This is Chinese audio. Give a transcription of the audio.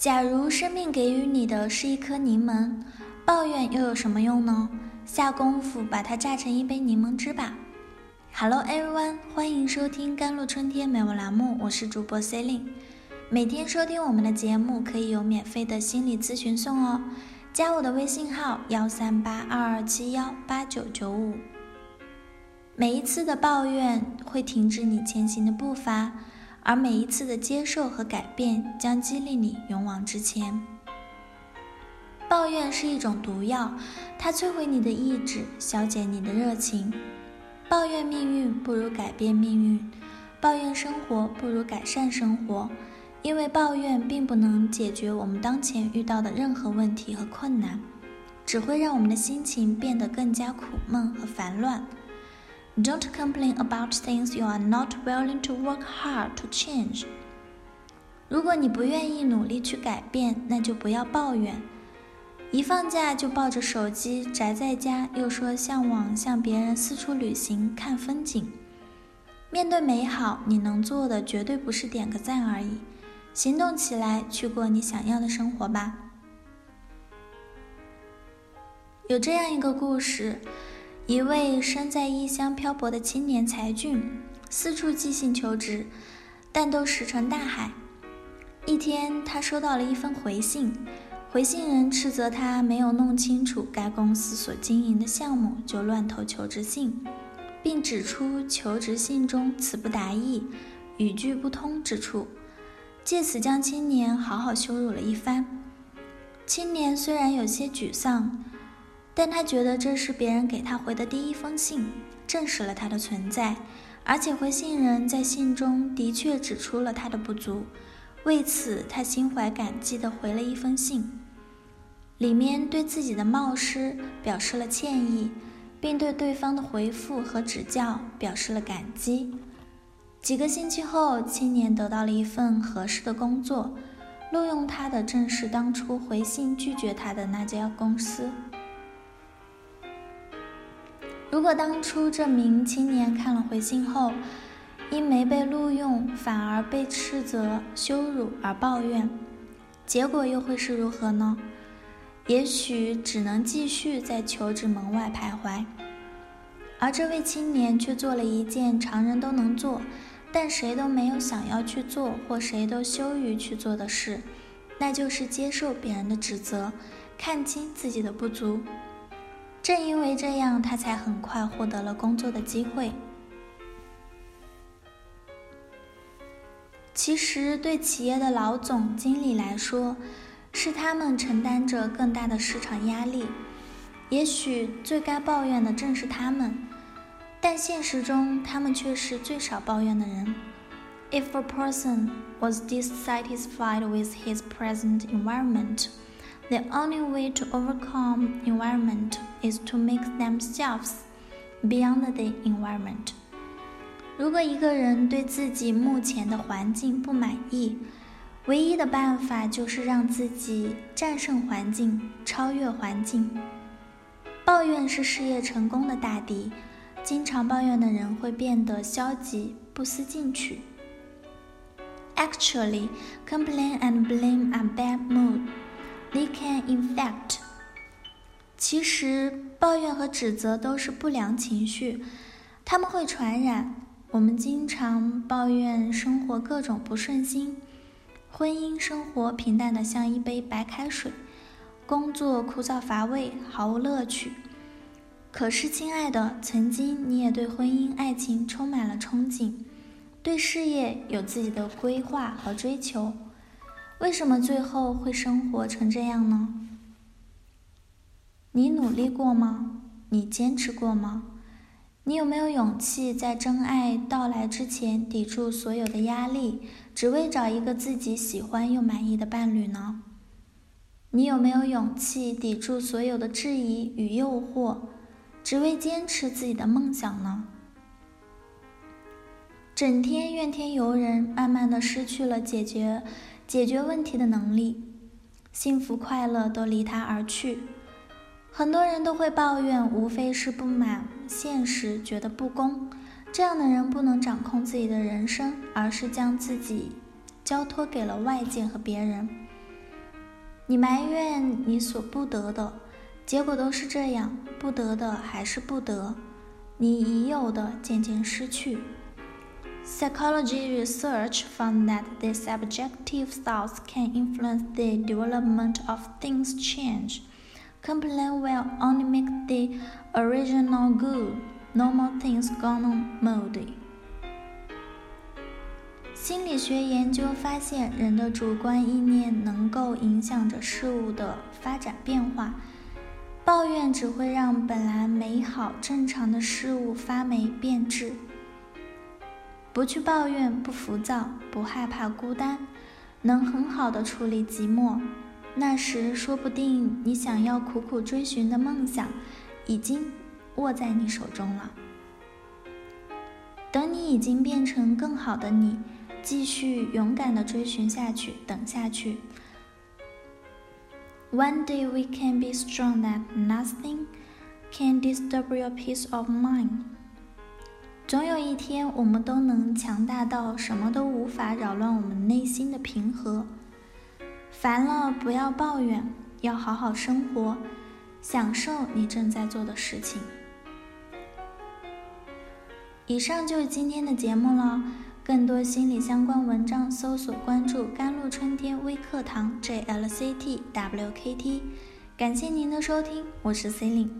假如生命给予你的是一颗柠檬，抱怨又有什么用呢？下功夫把它榨成一杯柠檬汁吧。Hello everyone，欢迎收听甘露春天美文栏目，我是主播 Celine。每天收听我们的节目可以有免费的心理咨询送哦，加我的微信号幺三八二二七幺八九九五。每一次的抱怨会停止你前行的步伐。而每一次的接受和改变将激励你勇往直前。抱怨是一种毒药，它摧毁你的意志，消减你的热情。抱怨命运不如改变命运，抱怨生活不如改善生活，因为抱怨并不能解决我们当前遇到的任何问题和困难，只会让我们的心情变得更加苦闷和烦乱。Don't complain about things you are not willing to work hard to change。如果你不愿意努力去改变，那就不要抱怨。一放假就抱着手机宅在家，又说向往向别人四处旅行看风景。面对美好，你能做的绝对不是点个赞而已，行动起来，去过你想要的生活吧。有这样一个故事。一位身在异乡漂泊的青年才俊，四处寄信求职，但都石沉大海。一天，他收到了一封回信，回信人斥责他没有弄清楚该公司所经营的项目就乱投求职信，并指出求职信中词不达意、语句不通之处，借此将青年好好羞辱了一番。青年虽然有些沮丧。但他觉得这是别人给他回的第一封信，证实了他的存在，而且回信人在信中的确指出了他的不足，为此他心怀感激地回了一封信，里面对自己的冒失表示了歉意，并对对方的回复和指教表示了感激。几个星期后，青年得到了一份合适的工作，录用他的正是当初回信拒绝他的那家公司。如果当初这名青年看了回信后，因没被录用，反而被斥责、羞辱而抱怨，结果又会是如何呢？也许只能继续在求职门外徘徊。而这位青年却做了一件常人都能做，但谁都没有想要去做或谁都羞于去做的事，那就是接受别人的指责，看清自己的不足。正因为这样，他才很快获得了工作的机会。其实，对企业的老总经理来说，是他们承担着更大的市场压力。也许最该抱怨的正是他们，但现实中，他们却是最少抱怨的人。If a person was dissatisfied with his present environment, The only way to overcome environment is to make themselves beyond the environment. 如果一个人对自己目前的环境不满意，唯一的办法就是让自己战胜环境，超越环境。抱怨是事业成功的大敌，经常抱怨的人会变得消极，不思进取。Actually, complain and blame are bad mood. They can infect。其实，抱怨和指责都是不良情绪，他们会传染。我们经常抱怨生活各种不顺心，婚姻生活平淡的像一杯白开水，工作枯燥乏味，毫无乐趣。可是，亲爱的，曾经你也对婚姻爱情充满了憧憬，对事业有自己的规划和追求。为什么最后会生活成这样呢？你努力过吗？你坚持过吗？你有没有勇气在真爱到来之前抵住所有的压力，只为找一个自己喜欢又满意的伴侣呢？你有没有勇气抵住所有的质疑与诱惑，只为坚持自己的梦想呢？整天怨天尤人，慢慢的失去了解决。解决问题的能力，幸福快乐都离他而去。很多人都会抱怨，无非是不满现实，觉得不公。这样的人不能掌控自己的人生，而是将自己交托给了外界和别人。你埋怨你所不得的，结果都是这样，不得的还是不得，你已有的渐渐失去。Psychology research found that the subjective thoughts can influence the development of things change. Complain will only make the original good. Normal things gone moldy. 心理学研究发现，人的主观意念能够影响着事物的发展变化。抱怨只会让本来美好正常的事物发霉变质。不去抱怨，不浮躁，不害怕孤单，能很好的处理寂寞。那时，说不定你想要苦苦追寻的梦想，已经握在你手中了。等你已经变成更好的你。继续勇敢的追寻下去，等下去。One day we can be strong that nothing can disturb your peace of mind。总有一天，我们都能强大到什么都无法扰乱我们内心的平和。烦了，不要抱怨，要好好生活，享受你正在做的事情。以上就是今天的节目了。更多心理相关文章，搜索关注“甘露春天微课堂 ”JLCTWKT。感谢您的收听，我是 C e l i n e